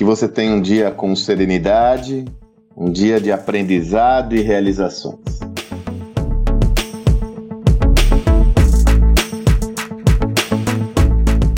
Que você tenha um dia com serenidade, um dia de aprendizado e realizações.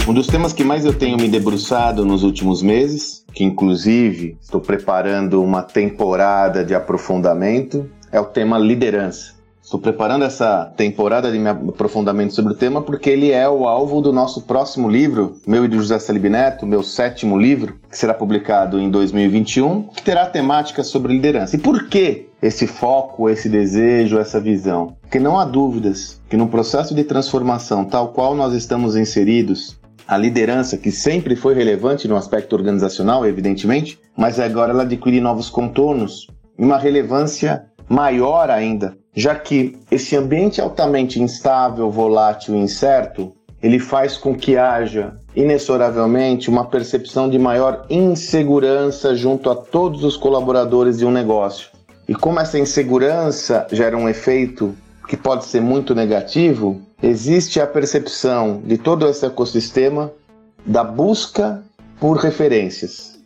Um dos temas que mais eu tenho me debruçado nos últimos meses, que inclusive estou preparando uma temporada de aprofundamento, é o tema liderança. Estou preparando essa temporada de aprofundamento sobre o tema porque ele é o alvo do nosso próximo livro, meu e do José Salib Neto, meu sétimo livro, que será publicado em 2021, que terá temática sobre liderança. E por que esse foco, esse desejo, essa visão? Porque não há dúvidas que no processo de transformação tal qual nós estamos inseridos, a liderança, que sempre foi relevante no aspecto organizacional, evidentemente, mas agora ela adquire novos contornos uma relevância maior ainda, já que esse ambiente altamente instável, volátil e incerto, ele faz com que haja inexoravelmente uma percepção de maior insegurança junto a todos os colaboradores de um negócio. E como essa insegurança gera um efeito que pode ser muito negativo, existe a percepção de todo esse ecossistema da busca por referências.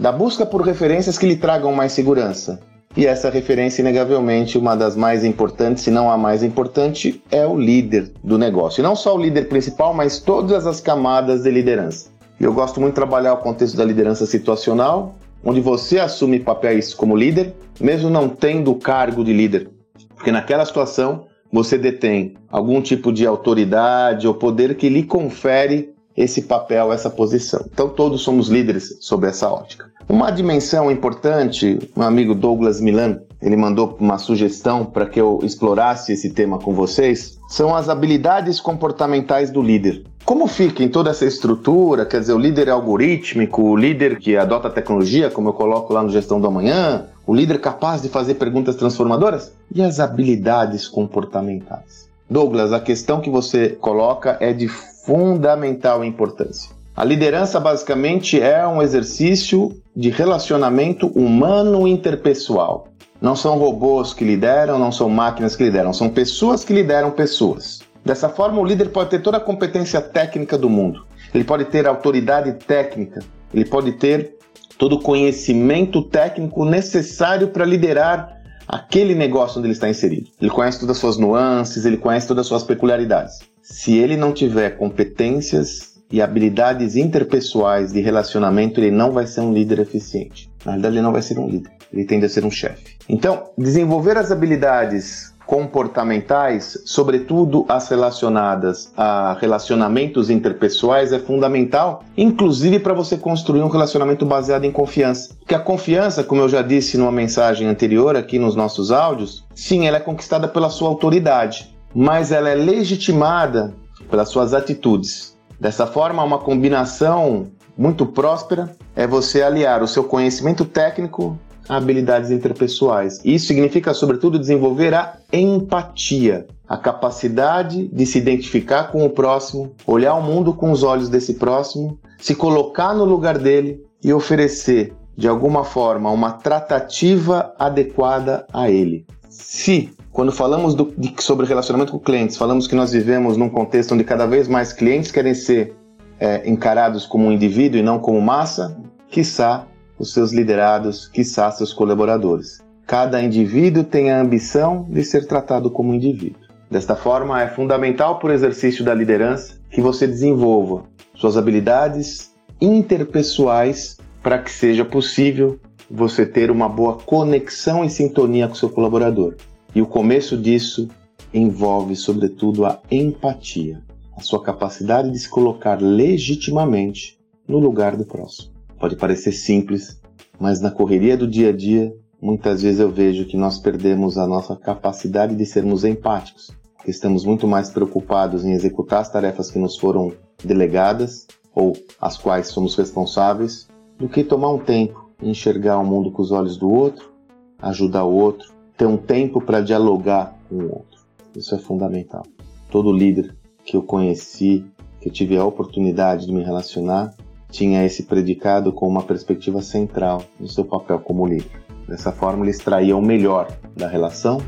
Da busca por referências que lhe tragam mais segurança. E essa referência, inegavelmente, uma das mais importantes, se não a mais importante, é o líder do negócio. E não só o líder principal, mas todas as camadas de liderança. Eu gosto muito de trabalhar o contexto da liderança situacional, onde você assume papéis como líder, mesmo não tendo o cargo de líder. Porque naquela situação você detém algum tipo de autoridade ou poder que lhe confere esse papel, essa posição. Então todos somos líderes sob essa ótica. Uma dimensão importante, meu amigo Douglas Milan, ele mandou uma sugestão para que eu explorasse esse tema com vocês, são as habilidades comportamentais do líder. Como fica em toda essa estrutura, quer dizer, o líder é algorítmico, o líder que adota tecnologia, como eu coloco lá no Gestão do Amanhã, o líder capaz de fazer perguntas transformadoras? E as habilidades comportamentais? Douglas, a questão que você coloca é de fundamental importância. A liderança basicamente é um exercício de relacionamento humano interpessoal. Não são robôs que lideram, não são máquinas que lideram, são pessoas que lideram pessoas. Dessa forma, o líder pode ter toda a competência técnica do mundo, ele pode ter autoridade técnica, ele pode ter todo o conhecimento técnico necessário para liderar aquele negócio onde ele está inserido. Ele conhece todas as suas nuances, ele conhece todas as suas peculiaridades. Se ele não tiver competências e habilidades interpessoais de relacionamento, ele não vai ser um líder eficiente. Na verdade, ele não vai ser um líder, ele tende a ser um chefe. Então, desenvolver as habilidades comportamentais, sobretudo as relacionadas a relacionamentos interpessoais, é fundamental, inclusive para você construir um relacionamento baseado em confiança. Porque a confiança, como eu já disse numa mensagem anterior aqui nos nossos áudios, sim, ela é conquistada pela sua autoridade, mas ela é legitimada pelas suas atitudes. Dessa forma, uma combinação muito próspera é você aliar o seu conhecimento técnico habilidades interpessoais. Isso significa, sobretudo, desenvolver a empatia, a capacidade de se identificar com o próximo, olhar o mundo com os olhos desse próximo, se colocar no lugar dele e oferecer, de alguma forma, uma tratativa adequada a ele. Se, quando falamos do, de, sobre relacionamento com clientes, falamos que nós vivemos num contexto onde cada vez mais clientes querem ser é, encarados como um indivíduo e não como massa, quiçá os seus liderados, quiçá seus colaboradores. Cada indivíduo tem a ambição de ser tratado como indivíduo. Desta forma, é fundamental para o exercício da liderança que você desenvolva suas habilidades interpessoais para que seja possível você ter uma boa conexão e sintonia com seu colaborador. E o começo disso envolve, sobretudo, a empatia, a sua capacidade de se colocar legitimamente no lugar do próximo. Pode parecer simples, mas na correria do dia a dia, muitas vezes eu vejo que nós perdemos a nossa capacidade de sermos empáticos, porque estamos muito mais preocupados em executar as tarefas que nos foram delegadas ou as quais somos responsáveis, do que tomar um tempo enxergar o mundo com os olhos do outro, ajudar o outro, ter um tempo para dialogar com o outro. Isso é fundamental. Todo líder que eu conheci, que eu tive a oportunidade de me relacionar, tinha esse predicado com uma perspectiva central no seu papel como líder. Dessa forma, ele extraía o melhor da relação,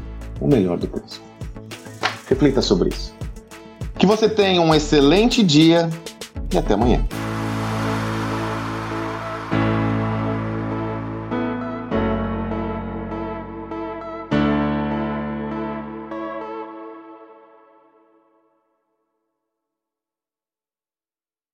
o melhor do próximo. Reflita sobre isso. Que você tenha um excelente dia e até amanhã.